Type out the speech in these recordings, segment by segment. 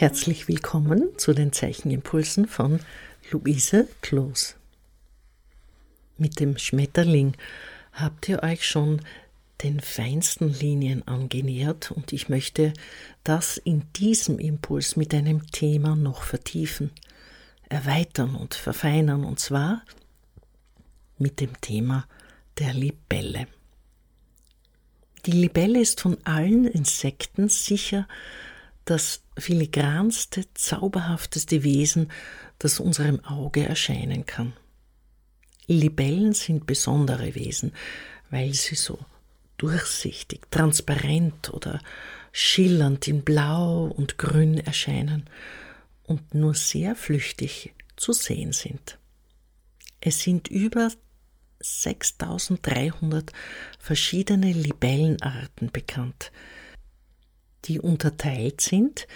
Herzlich willkommen zu den Zeichenimpulsen von Luise Kloos. Mit dem Schmetterling habt ihr euch schon den feinsten Linien angenähert und ich möchte das in diesem Impuls mit einem Thema noch vertiefen, erweitern und verfeinern und zwar mit dem Thema der Libelle. Die Libelle ist von allen Insekten sicher das filigranste, zauberhafteste Wesen, das unserem Auge erscheinen kann. Libellen sind besondere Wesen, weil sie so durchsichtig, transparent oder schillernd in Blau und Grün erscheinen und nur sehr flüchtig zu sehen sind. Es sind über 6300 verschiedene Libellenarten bekannt, die unterteilt sind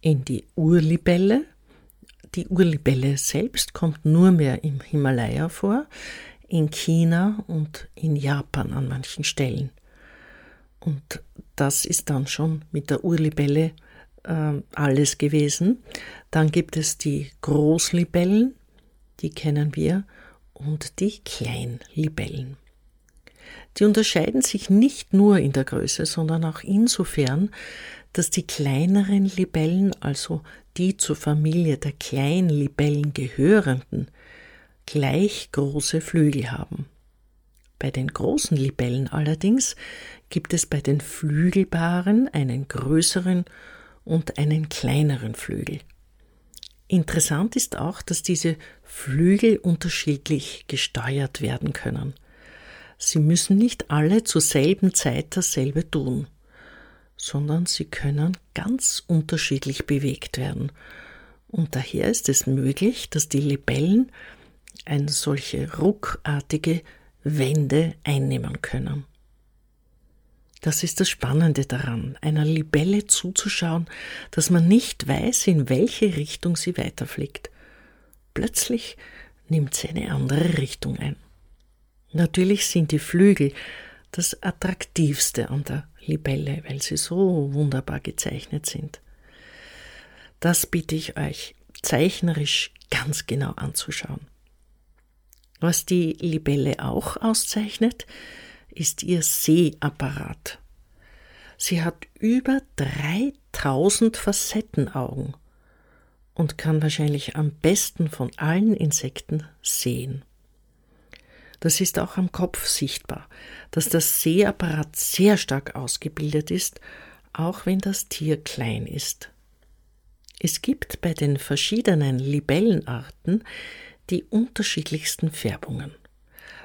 in die Urlibelle. Die Urlibelle selbst kommt nur mehr im Himalaya vor, in China und in Japan an manchen Stellen. Und das ist dann schon mit der Urlibelle äh, alles gewesen. Dann gibt es die Großlibellen, die kennen wir, und die Kleinlibellen. Die unterscheiden sich nicht nur in der Größe, sondern auch insofern, dass die kleineren Libellen, also die zur Familie der Kleinlibellen gehörenden, gleich große Flügel haben. Bei den großen Libellen allerdings gibt es bei den Flügelpaaren einen größeren und einen kleineren Flügel. Interessant ist auch, dass diese Flügel unterschiedlich gesteuert werden können. Sie müssen nicht alle zur selben Zeit dasselbe tun, sondern sie können ganz unterschiedlich bewegt werden. Und daher ist es möglich, dass die Libellen eine solche ruckartige Wände einnehmen können. Das ist das Spannende daran, einer Libelle zuzuschauen, dass man nicht weiß, in welche Richtung sie weiterfliegt. Plötzlich nimmt sie eine andere Richtung ein. Natürlich sind die Flügel das Attraktivste an der Libelle, weil sie so wunderbar gezeichnet sind. Das bitte ich euch zeichnerisch ganz genau anzuschauen. Was die Libelle auch auszeichnet, ist ihr Sehapparat. Sie hat über 3000 Facettenaugen und kann wahrscheinlich am besten von allen Insekten sehen. Das ist auch am Kopf sichtbar, dass das Sehapparat sehr stark ausgebildet ist, auch wenn das Tier klein ist. Es gibt bei den verschiedenen Libellenarten die unterschiedlichsten Färbungen.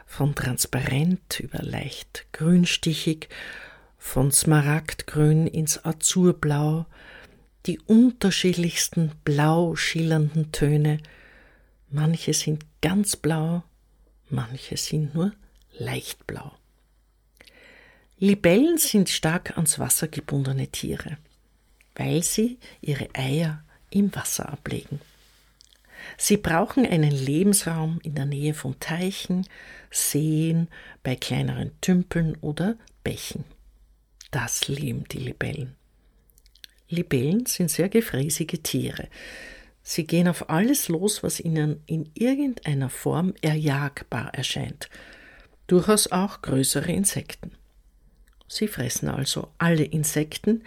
Von transparent über leicht grünstichig, von Smaragdgrün ins Azurblau, die unterschiedlichsten blau schillernden Töne. Manche sind ganz blau, manche sind nur leicht blau. Libellen sind stark ans Wasser gebundene Tiere, weil sie ihre Eier im Wasser ablegen. Sie brauchen einen Lebensraum in der Nähe von Teichen, Seen, bei kleineren Tümpeln oder Bächen. Das lieben die Libellen. Libellen sind sehr gefräßige Tiere. Sie gehen auf alles los, was ihnen in irgendeiner Form erjagbar erscheint, durchaus auch größere Insekten. Sie fressen also alle Insekten,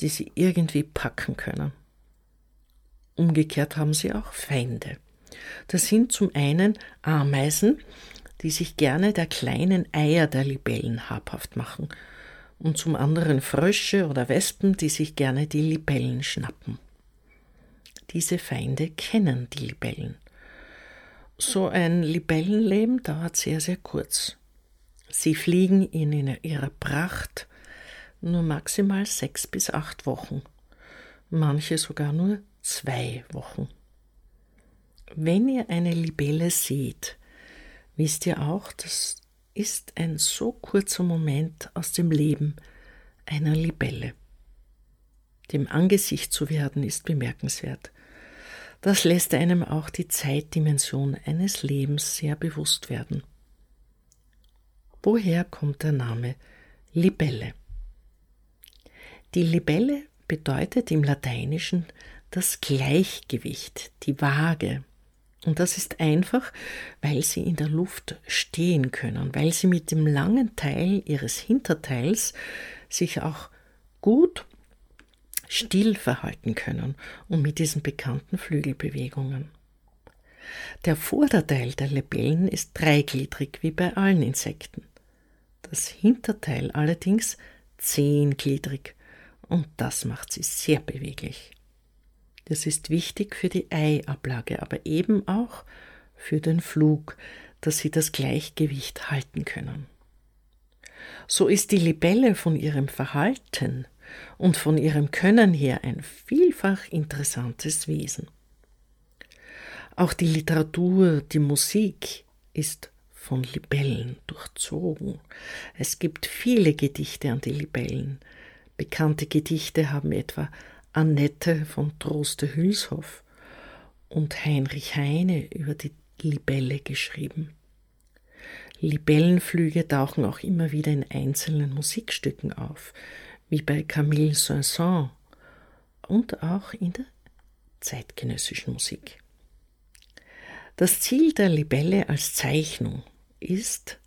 die sie irgendwie packen können. Umgekehrt haben sie auch Feinde. Das sind zum einen Ameisen, die sich gerne der kleinen Eier der Libellen habhaft machen, und zum anderen Frösche oder Wespen, die sich gerne die Libellen schnappen. Diese Feinde kennen die Libellen. So ein Libellenleben dauert sehr, sehr kurz. Sie fliegen in ihrer Pracht nur maximal sechs bis acht Wochen, manche sogar nur zwei Wochen. Wenn ihr eine Libelle seht, wisst ihr auch, das ist ein so kurzer Moment aus dem Leben einer Libelle. Dem Angesicht zu werden ist bemerkenswert. Das lässt einem auch die Zeitdimension eines Lebens sehr bewusst werden. Woher kommt der Name Libelle? Die Libelle bedeutet im Lateinischen das Gleichgewicht, die Waage. Und das ist einfach, weil sie in der Luft stehen können, weil sie mit dem langen Teil ihres Hinterteils sich auch gut still verhalten können und mit diesen bekannten Flügelbewegungen. Der Vorderteil der Libellen ist dreigliedrig wie bei allen Insekten. Das Hinterteil allerdings zehngliedrig und das macht sie sehr beweglich. Das ist wichtig für die Eiablage, aber eben auch für den Flug, dass sie das Gleichgewicht halten können. So ist die Libelle von ihrem Verhalten und von ihrem Können her ein vielfach interessantes Wesen. Auch die Literatur, die Musik ist von Libellen durchzogen. Es gibt viele Gedichte an die Libellen. Bekannte Gedichte haben etwa Annette von Troste Hülshoff und Heinrich Heine über die Libelle geschrieben. Libellenflüge tauchen auch immer wieder in einzelnen Musikstücken auf, wie bei Camille Saint-Saëns und auch in der zeitgenössischen Musik. Das Ziel der Libelle als Zeichnung ist,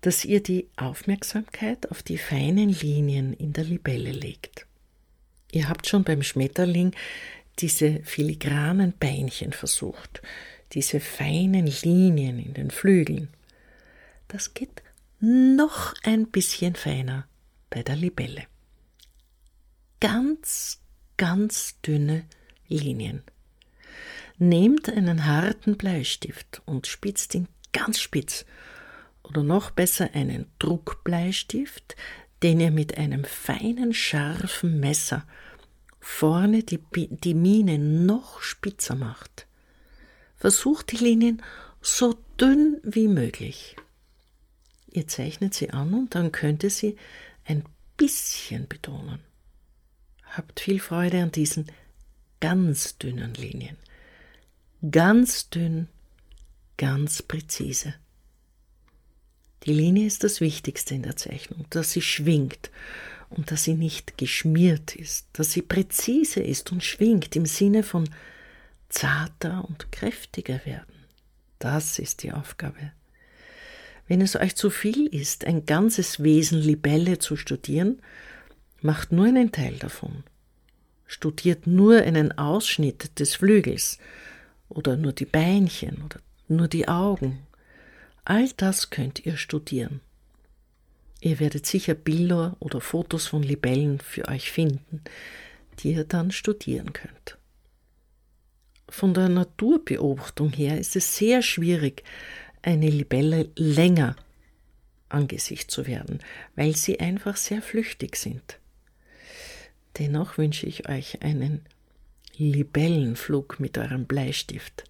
dass ihr die Aufmerksamkeit auf die feinen Linien in der Libelle legt. Ihr habt schon beim Schmetterling diese filigranen Beinchen versucht, diese feinen Linien in den Flügeln. Das geht noch ein bisschen feiner bei der Libelle. Ganz, ganz dünne Linien. Nehmt einen harten Bleistift und spitzt ihn ganz spitz. Oder noch besser einen Druckbleistift, den ihr mit einem feinen, scharfen Messer vorne die, die Mine noch spitzer macht. Versucht die Linien so dünn wie möglich. Ihr zeichnet sie an und dann könnt ihr sie ein bisschen betonen. Habt viel Freude an diesen ganz dünnen Linien. Ganz dünn, ganz präzise. Die Linie ist das Wichtigste in der Zeichnung, dass sie schwingt und dass sie nicht geschmiert ist, dass sie präzise ist und schwingt im Sinne von zarter und kräftiger werden. Das ist die Aufgabe. Wenn es euch zu viel ist, ein ganzes Wesen Libelle zu studieren, macht nur einen Teil davon. Studiert nur einen Ausschnitt des Flügels oder nur die Beinchen oder nur die Augen. All das könnt ihr studieren. Ihr werdet sicher Bilder oder Fotos von Libellen für euch finden, die ihr dann studieren könnt. Von der Naturbeobachtung her ist es sehr schwierig, eine Libelle länger angesicht zu werden, weil sie einfach sehr flüchtig sind. Dennoch wünsche ich euch einen Libellenflug mit eurem Bleistift,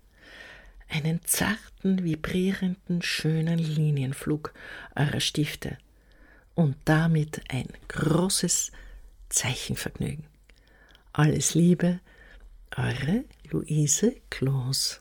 einen zarten, vibrierenden, schönen Linienflug eurer Stifte und damit ein großes Zeichenvergnügen. Alles Liebe, eure Luise Kloos.